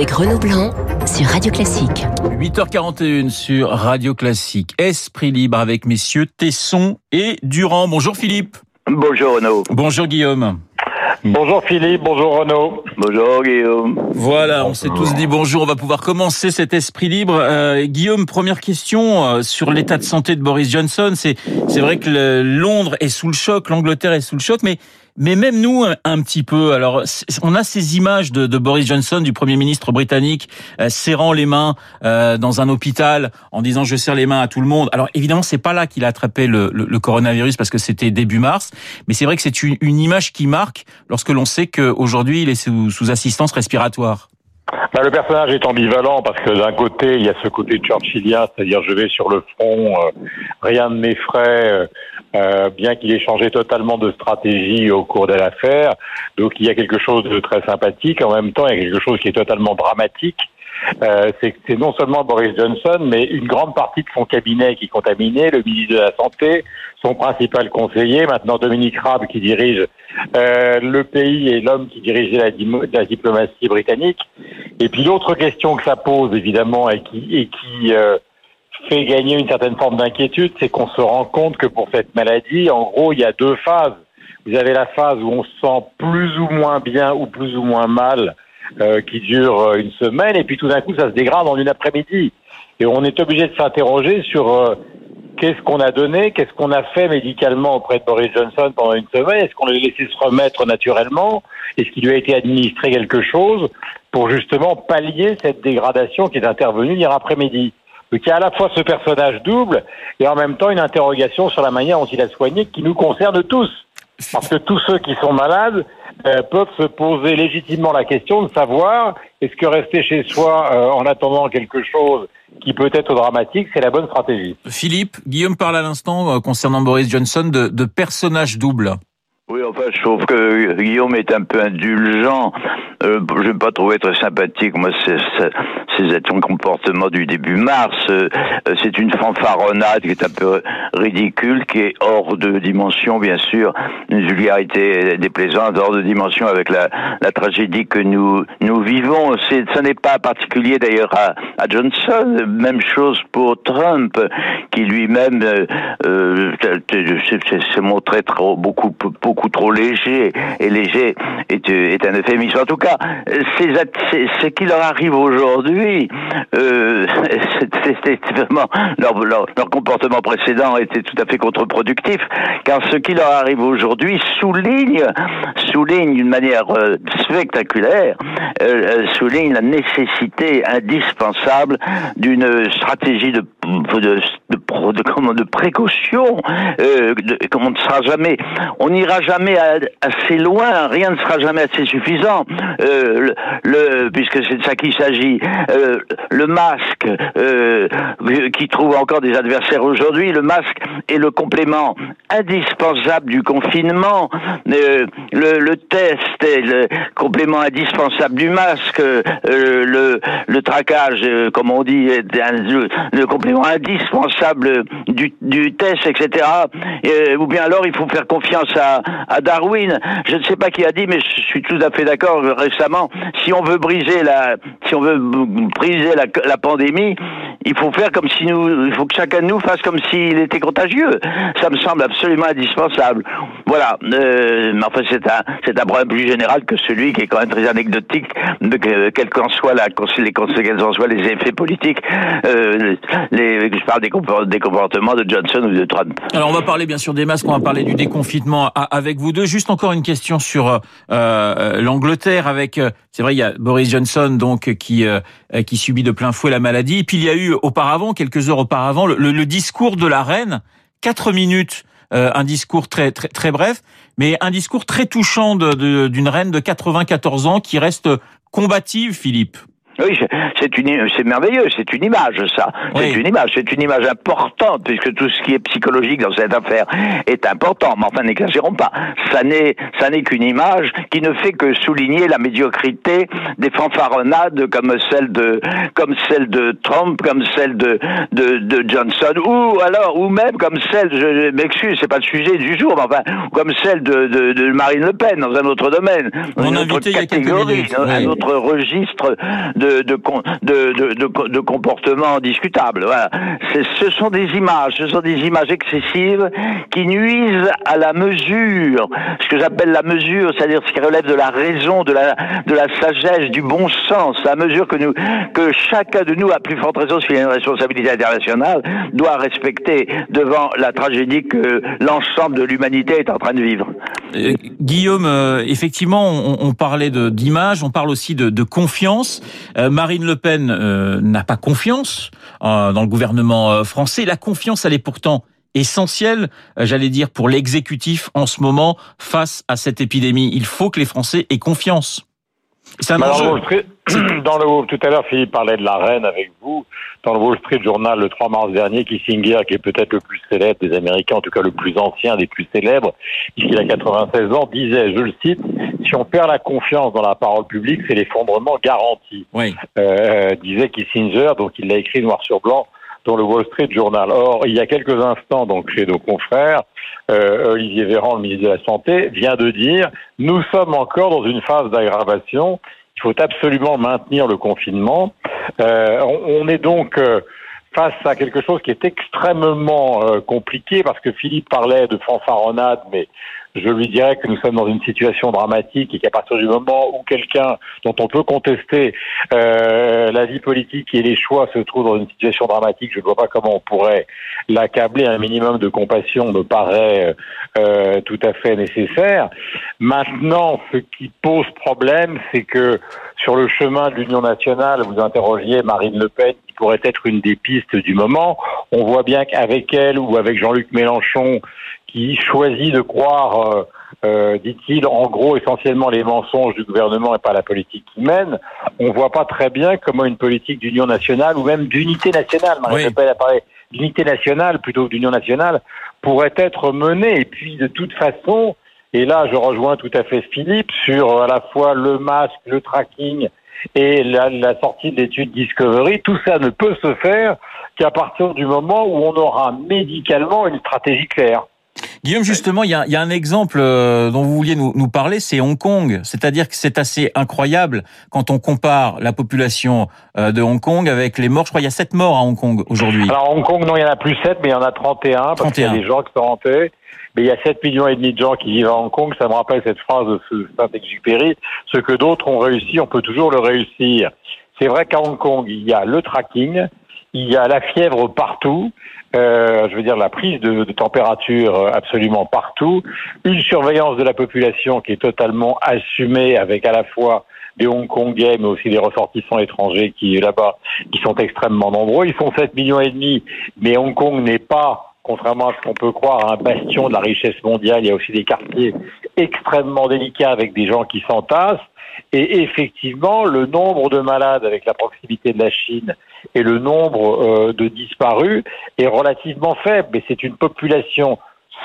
avec Renaud Blanc sur Radio Classique. 8h41 sur Radio Classique. Esprit libre avec messieurs Tesson et Durand. Bonjour Philippe. Bonjour Renaud. Bonjour Guillaume. Bonjour Philippe, bonjour Renaud. Bonjour Guillaume. Voilà, on s'est tous dit bonjour. On va pouvoir commencer cet esprit libre. Euh, Guillaume, première question euh, sur l'état de santé de Boris Johnson. C'est c'est vrai que le, Londres est sous le choc, l'Angleterre est sous le choc, mais mais même nous, un, petit peu. Alors, on a ces images de, Boris Johnson, du Premier ministre britannique, euh, serrant les mains euh, dans un hôpital en disant je serre les mains à tout le monde. Alors, évidemment, c'est pas là qu'il a attrapé le, coronavirus parce que c'était début mars. Mais c'est vrai que c'est une, image qui marque lorsque l'on sait qu'aujourd'hui, il est sous assistance respiratoire. Bah, le personnage est ambivalent parce que d'un côté, il y a ce côté churchillien, c'est-à-dire je vais sur le front, euh, rien ne m'effraie, euh, euh, bien qu'il ait changé totalement de stratégie au cours de l'affaire. Donc il y a quelque chose de très sympathique. En même temps, il y a quelque chose qui est totalement dramatique. Euh, c'est non seulement Boris Johnson, mais une grande partie de son cabinet qui est contaminé, le ministre de la Santé, son principal conseiller, maintenant Dominique Raab qui dirige euh, le pays et l'homme qui dirigeait la, la, diplomatie britannique. Et puis l'autre question que ça pose, évidemment, et qui, et qui euh, fait gagner une certaine forme d'inquiétude, c'est qu'on se rend compte que pour cette maladie, en gros, il y a deux phases. Vous avez la phase où on se sent plus ou moins bien ou plus ou moins mal, euh, qui dure euh, une semaine, et puis tout d'un coup, ça se dégrade en une après-midi. Et on est obligé de s'interroger sur euh, qu'est-ce qu'on a donné, qu'est-ce qu'on a fait médicalement auprès de Boris Johnson pendant une semaine, est-ce qu'on l'a laissé se remettre naturellement, est-ce qu'il lui a été administré quelque chose pour justement pallier cette dégradation qui est intervenue hier après-midi. Donc il y a à la fois ce personnage double et en même temps une interrogation sur la manière dont il a soigné qui nous concerne tous. Parce que tous ceux qui sont malades euh, peuvent se poser légitimement la question de savoir est-ce que rester chez soi euh, en attendant quelque chose qui peut être dramatique, c'est la bonne stratégie. Philippe, Guillaume parle à l'instant euh, concernant Boris Johnson de, de personnage double. Oui, enfin, je trouve que Guillaume est un peu indulgent. Euh, je n'ai pas trouvé très sympathique, moi, ces, ces comportement du début mars. Euh, c'est une fanfaronnade qui est un peu ridicule, qui est hors de dimension, bien sûr, une vulgarité déplaisante, hors de dimension avec la, la tragédie que nous, nous vivons. Ce n'est pas particulier, d'ailleurs, à, à, Johnson. Même chose pour Trump, qui lui-même euh, euh s'est montré trop, beaucoup, beaucoup trop léger, et léger est, est un euphémisme. En tout cas, ce qui leur arrive aujourd'hui, euh, leur, comportement précédent était tout à fait contre-productif, car ce qui leur arrive aujourd'hui souligne, souligne d'une manière euh, spectaculaire, euh, euh, souligne la nécessité indispensable d'une stratégie de de, précaution, euh, comme on ne sera jamais, on n'ira jamais assez loin, rien ne sera jamais assez suffisant, euh, le, puisque c'est de ça qu'il s'agit. Euh, le masque, euh, qui trouve encore des adversaires aujourd'hui, le masque est le complément indispensable du confinement, euh, le, test est le complément indispensable du masque, le, le traquage, comme on dit, est le, complément indispensable du test, etc. ou bien alors il faut faire confiance à, à Darwin. Je ne sais pas qui a dit, mais je suis tout à fait d'accord récemment. Si on veut briser la, si on veut briser la, pandémie, il faut faire comme si nous, il faut que chacun de nous fasse comme s'il était contagieux. Ça me semble absolument indispensable. Voilà. Euh, mais enfin, c'est un, c'est un problème plus général que celui qui est quand même très anecdotique, de, qu'en soient la, les conséquences, en soient les effets politiques. Euh, je parle des, comportements de Johnson ou de Trump. Alors, on va parler bien sûr des masques, on va parler du déconfinement avec vous deux. Juste encore une question sur euh, l'Angleterre avec, euh, c'est vrai, il y a Boris Johnson donc qui euh, qui subit de plein fouet la maladie. Et puis il y a eu auparavant, quelques heures auparavant, le, le discours de la reine, quatre minutes. Euh, un discours très, très très bref, mais un discours très touchant d'une de, d'une reine de 94 ans qui reste combative, Philippe. Oui, c'est une, c'est merveilleux, c'est une image, ça. C'est une image, c'est une image importante, puisque tout ce qui est psychologique dans cette affaire est important. Mais enfin, n'exagérons pas. Ça n'est, ça n'est qu'une image qui ne fait que souligner la médiocrité des fanfaronnades comme celle de, comme celle de Trump, comme celle de, de, de Johnson, ou alors, ou même comme celle, je m'excuse, c'est pas le sujet du jour, mais enfin, comme celle de, de, de Marine Le Pen dans un autre domaine, dans une autre catégorie, un autre registre de de, de, de, comportements discutables. Voilà. Ce sont des images, ce sont des images excessives qui nuisent à la mesure, ce que j'appelle la mesure, c'est-à-dire ce qui relève de la raison, de la, de la sagesse, du bon sens, la mesure que nous, que chacun de nous, a plus forte raison s'il a une responsabilité internationale, doit respecter devant la tragédie que l'ensemble de l'humanité est en train de vivre. Euh, Guillaume, euh, effectivement, on, parlait d'image, on parle aussi de, confiance. Euh, Marine Le Pen n'a pas confiance dans le gouvernement français. La confiance, elle est pourtant essentielle, j'allais dire, pour l'exécutif en ce moment face à cette épidémie. Il faut que les Français aient confiance. C'est un enjeu. Dans le, tout à l'heure, Philippe parlait de la reine avec vous. Dans le Wall Street Journal, le 3 mars dernier, Kissinger, qui est peut-être le plus célèbre des Américains, en tout cas le plus ancien des plus célèbres, puisqu'il a 96 ans, disait, je le cite, si on perd la confiance dans la parole publique, c'est l'effondrement garanti. Oui. Euh, disait Kissinger, donc il l'a écrit noir sur blanc dans le Wall Street Journal. Or, il y a quelques instants, donc chez nos confrères, euh, Olivier Véran, le ministre de la Santé, vient de dire nous sommes encore dans une phase d'aggravation il faut absolument maintenir le confinement. Euh, on, est donc euh, face à quelque chose qui est extrêmement euh, compliqué parce que Philippe parlait de fanfaronnade, mais je lui dirais que nous sommes dans une situation dramatique et qu'à partir du moment où quelqu'un dont on peut contester euh, la vie politique et les choix se trouve dans une situation dramatique, je ne vois pas comment on pourrait l'accabler. Un minimum de compassion me paraît euh, tout à fait nécessaire. Maintenant, ce qui pose problème, c'est que sur le chemin de l'Union nationale, vous interrogiez Marine Le Pen, pourrait être une des pistes du moment. On voit bien qu'avec elle ou avec Jean-Luc Mélenchon, qui choisit de croire, euh, euh, dit-il, en gros essentiellement les mensonges du gouvernement et pas la politique qu'il mène, on voit pas très bien comment une politique d'union nationale ou même d'unité nationale, Marie Pen a parlé d'unité nationale plutôt que d'union nationale, pourrait être menée. Et puis de toute façon, et là je rejoins tout à fait Philippe sur à la fois le masque, le tracking et la, sortie de l'étude Discovery, tout ça ne peut se faire qu'à partir du moment où on aura médicalement une stratégie claire. Guillaume, justement, il y a, un exemple euh, dont vous vouliez nous, parler, c'est Hong Kong. C'est-à-dire que c'est assez incroyable quand on compare la population euh, de Hong Kong avec les morts. Je crois qu'il y a 7 morts à Hong Kong aujourd'hui. Alors Hong Kong, non, il y en a plus 7, mais il y en a 31, parce qu'il y a des gens qui sont rentrés. Mais il y a 7 millions et demi de gens qui vivent à Hong Kong. Ça me rappelle cette phrase de Saint-Exupéry. Ce que d'autres ont réussi, on peut toujours le réussir. C'est vrai qu'à Hong Kong, il y a le tracking, il y a la fièvre partout, euh, je veux dire la prise de, de, température absolument partout, une surveillance de la population qui est totalement assumée avec à la fois des Hongkongais, mais aussi des ressortissants étrangers qui là-bas, qui sont extrêmement nombreux. Ils sont 7 millions et demi, mais Hong Kong n'est pas, contrairement à ce qu'on peut croire, un bastion de la richesse mondiale. Il y a aussi des quartiers extrêmement délicats avec des gens qui s'entassent. Et effectivement, le nombre de malades avec la proximité de la Chine et le nombre euh, de disparus est relativement faible. Mais c'est une population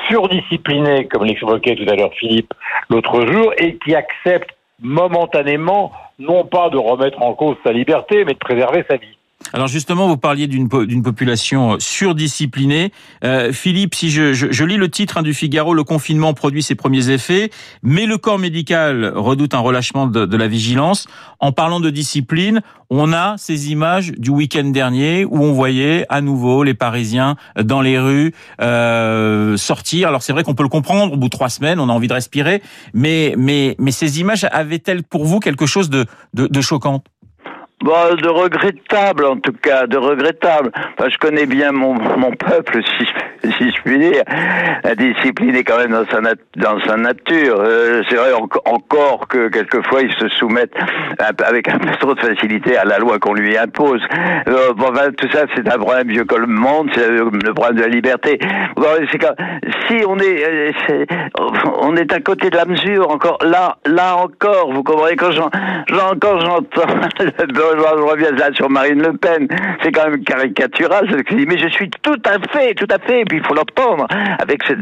surdisciplinée, comme l'expliquait tout à l'heure Philippe l'autre jour, et qui accepte momentanément non pas de remettre en cause sa liberté, mais de préserver sa vie. Alors justement, vous parliez d'une population euh, surdisciplinée. Euh, Philippe, si je, je, lis le titre hein, du Figaro, le confinement produit ses premiers effets, mais le corps médical redoute un relâchement de, de la vigilance. En parlant de discipline, on a ces images du week-end dernier où on voyait à nouveau les Parisiens dans les rues euh, sortir. Alors c'est vrai qu'on peut le comprendre, au bout de trois semaines, on a envie de respirer, mais mais mais ces images avaient-elles pour vous quelque chose de, de, de choquant? Bon, de regrettable en tout cas, de regrettable. Je connais bien mon, mon peuple, si, si je puis dire. La discipline est quand même dans sa, dans sa nature. Euh, c'est vrai encore que quelquefois ils se soumettent avec un peu trop de facilité à la loi qu'on lui impose. Euh, bon, ben, tout ça, c'est un problème vieux comme le monde, c'est le problème de la liberté. Bon, quand, si on est, euh, on est à côté de la mesure, encore là, là encore, vous comprenez quand j'en, quand j'entends je reviens là sur Marine Le Pen, c'est quand même caricatural mais je suis tout à fait, tout à fait, et puis il faut l'entendre, avec cette,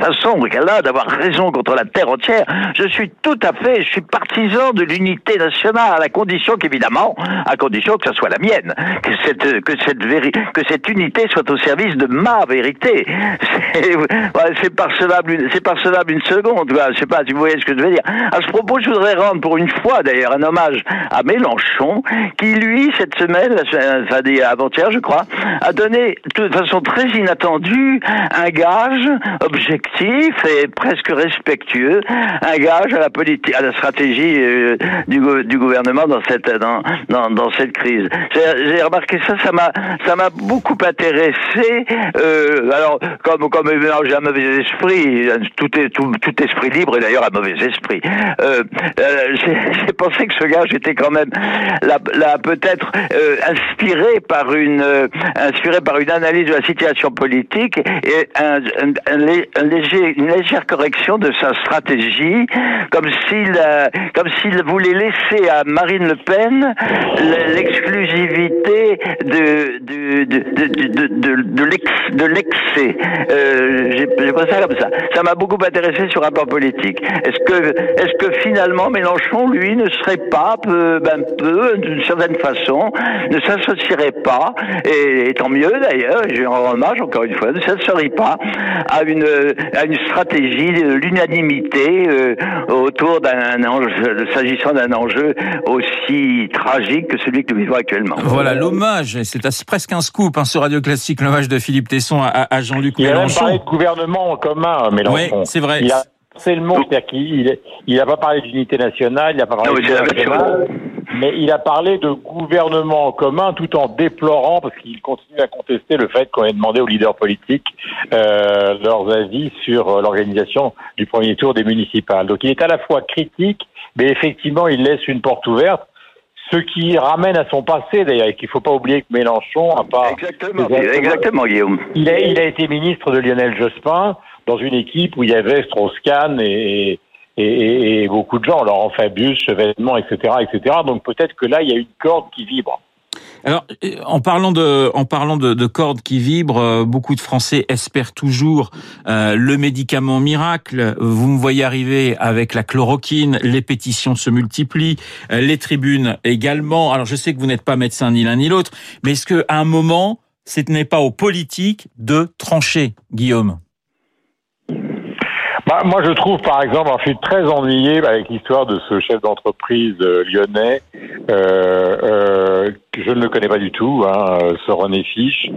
façon qu'elle a d'avoir raison contre la terre entière, je suis tout à fait, je suis partisan de l'unité nationale, à condition qu'évidemment, à condition que ce soit la mienne, que cette, que cette, que cette unité soit au service de ma vérité. C'est c'est parcelable une seconde, je sais pas vous voyez ce que je veux dire. À ce propos, je voudrais rendre pour une fois d'ailleurs un hommage à mes Mélenchon, qui lui, cette semaine, enfin avant-hier je crois, a donné de façon très inattendue un gage objectif et presque respectueux, un gage à la politique, à la stratégie euh, du, gouvernement dans cette dans, dans, cette crise. J'ai remarqué ça, ça m'a ça m'a beaucoup intéressé. Euh, alors comme comme j'ai un mauvais esprit, tout est tout, tout esprit libre est d'ailleurs un mauvais esprit. Euh, euh j'ai pensé que ce gage était quand même là peut-être euh, inspiré par une euh, inspiré par une analyse de la situation politique et une légère correction de sa stratégie, comme s'il comme s'il voulait laisser à Marine Le Pen l'exclusivité de de de de, l'excès. Euh, J'ai pas ça comme ça. Ça m'a beaucoup intéressé sur un rapport politique. Est-ce que est-ce que finalement Mélenchon lui ne serait pas ben, peu d'une certaine façon ne s'associerait pas et, tant mieux d'ailleurs. Je rends hommage encore une fois ne s'associerait pas à une à une stratégie de l'unanimité euh, autour d'un enjeu s'agissant d'un enjeu aussi tragique que celui que nous vivons actuellement. Voilà l'hommage, c'est presque un scoop hein, sur Radio Classique, l'hommage de Philippe Tesson à, à Jean-Luc Mélenchon. Il a parlé de gouvernement en commun, Mélenchon. Oui, c'est vrai. C'est le mot, c'est-à-dire qu'il il n'a pas parlé d'unité nationale, il n'a pas parlé de mais il a parlé de gouvernement en commun tout en déplorant, parce qu'il continue à contester le fait qu'on ait demandé aux leaders politiques euh, leurs avis sur euh, l'organisation du premier tour des municipales. Donc il est à la fois critique, mais effectivement il laisse une porte ouverte ce qui ramène à son passé d'ailleurs, et qu'il ne faut pas oublier que Mélenchon a pas... Exactement, exactement Guillaume. Il a, il a été ministre de Lionel Jospin dans une équipe où il y avait Strauss-Kahn et, et, et, beaucoup de gens, Laurent Fabius, Chevènement, etc., etc. Donc peut-être que là, il y a une corde qui vibre. Alors, en parlant de, en parlant de, de cordes qui vibrent, euh, beaucoup de Français espèrent toujours euh, le médicament miracle. Vous me voyez arriver avec la chloroquine, les pétitions se multiplient, euh, les tribunes également. Alors, je sais que vous n'êtes pas médecin ni l'un ni l'autre, mais est-ce qu'à un moment, ce n'est pas aux politiques de trancher, Guillaume? Bah, moi, je trouve, par exemple, je suis très ennuyé avec l'histoire de ce chef d'entreprise euh, lyonnais. Euh, euh, je ne le connais pas du tout, hein, ce René Fiche.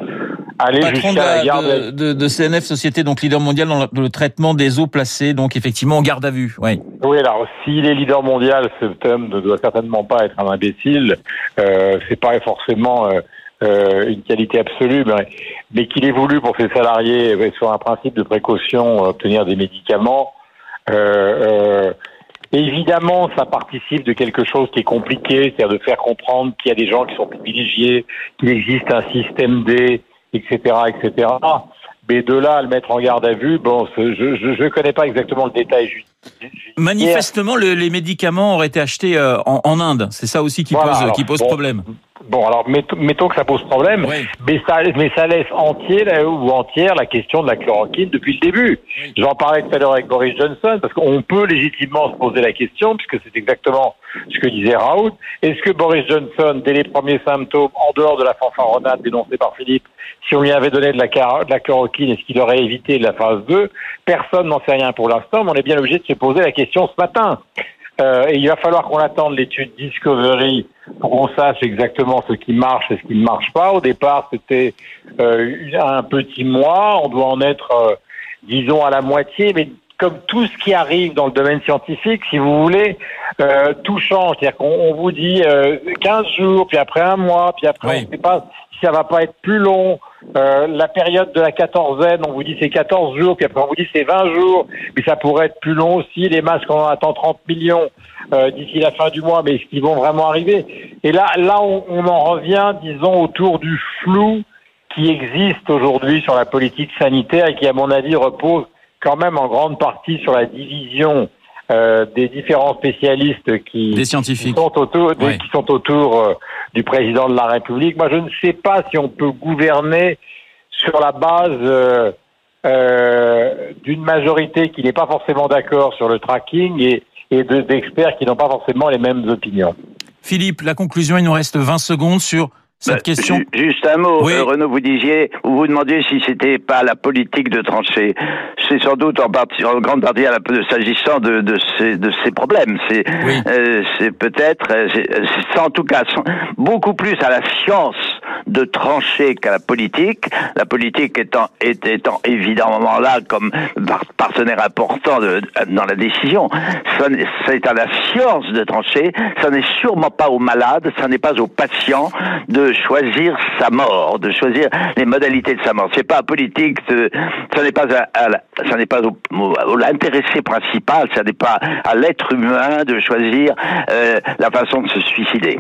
Allez jusqu'à la garde de, de, CNF Société, donc leader mondial dans le, traitement des eaux placées, donc effectivement en garde à vue. Oui. Oui, alors s'il est leader mondial, cet homme ne doit certainement pas être un imbécile. Euh, c'est pas forcément euh, euh, une qualité absolue, mais, qu'il ait voulu pour ses salariés, sur un principe de précaution, obtenir des médicaments. Euh, euh, évidemment, ça participe de quelque chose qui est compliqué, c'est-à-dire de faire comprendre qu'il y a des gens qui sont privilégiés, qu'il existe un système D, etc., etc. Mais de là à le mettre en garde à vue, bon, je ne connais pas exactement le détail. Manifestement, les médicaments auraient été achetés en, Inde. C'est ça aussi qui pose, qui pose problème. Bon, alors mettons que ça pose problème, mais, ça, mais ça laisse entier ou entière la question de la chloroquine depuis le début. J'en parlais tout à l'heure avec Boris Johnson, parce qu'on peut légitimement se poser la question, puisque c'est exactement ce que disait Raoult. Est-ce que Boris Johnson, dès les premiers symptômes, en dehors de la fanfaronnade dénoncée par Philippe, si on lui avait donné de la, de la chloroquine, est-ce qu'il aurait évité la phase 2 Personne n'en sait rien pour l'instant, mais on est bien obligé de se poser la question ce matin. Euh, et il va falloir qu'on attende l'étude Discovery pour qu'on sache exactement ce qui marche et ce qui ne marche pas. Au départ, c'était euh, un petit mois. On doit en être, euh, disons, à la moitié. Mais comme tout ce qui arrive dans le domaine scientifique, si vous voulez, euh, tout change. C'est-à-dire qu'on vous dit 15 jours, puis après un mois, puis après on ne sait pas si ça va pas être plus long. Euh, la période de la quatorzaine, on vous dit c'est 14 jours, puis après on vous dit c'est 20 jours, mais ça pourrait être plus long aussi. Les masques, on en attend 30 millions euh, d'ici la fin du mois, mais est-ce qu'ils vont vraiment arriver? Et là, là, on, on, en revient, disons, autour du flou qui existe aujourd'hui sur la politique sanitaire et qui, à mon avis, repose quand même en grande partie sur la division euh, des différents spécialistes qui, des scientifiques. qui sont autour, qui sont autour euh, du président de la République. Moi, je ne sais pas si on peut gouverner sur la base euh, euh d'une majorité qui n'est pas forcément d'accord sur le tracking et, et d'experts qui n'ont pas forcément les mêmes opinions. Philippe, la conclusion, il nous reste 20 secondes sur cette Bah, question. ju- Juste un mot, Oui. Euh, Renaud, vous disiez, vous vous demandiez si c'était pas la politique de trancher. C'est sans doute en, partie, en grande partie s'agissant de, de, ces, de ces problèmes. C'est Oui. euh, c'est peut-être, euh, c'est c'est en tout cas beaucoup plus à la science de trancher qu'à la politique. La politique étant, étant évidemment là comme par- partenaire important dans la décision. C'est à la science de trancher. Ça n'est sûrement pas aux malades, ça n'est pas aux patients de choisir sa mort, de choisir les modalités de sa mort. C'est pas politique, de- ça n'est pas à, à ça n'est pas au- l'intéressé principal, ça n'est pas à l'être humain de choisir euh, la façon de se suicider.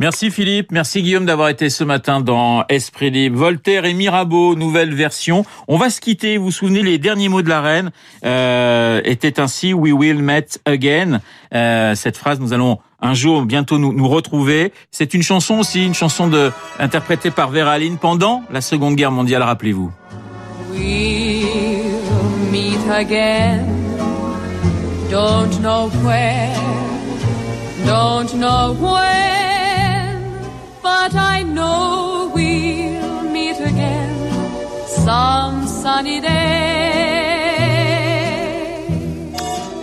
Merci Philippe, merci Guillaume d'avoir été ce matin dans Esprit Libre. Voltaire et Mirabeau, nouvelle version. On va se quitter. Vous vous souvenez, les derniers mots de la reine euh, étaient ainsi We will meet again. Euh, cette phrase, nous allons un jour bientôt nous, nous retrouver. C'est une chanson aussi, une chanson de interprétée par Vera Lynn pendant la Seconde Guerre mondiale. Rappelez-vous. We'll meet again. Don't know where, don't know when, but I know we'll meet again some sunny day.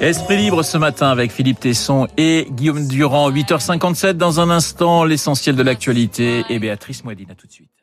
Esprit libre ce matin avec Philippe Tesson et Guillaume Durand. 8h57 dans un instant, l'essentiel de l'actualité et Béatrice Moadine. À tout de suite.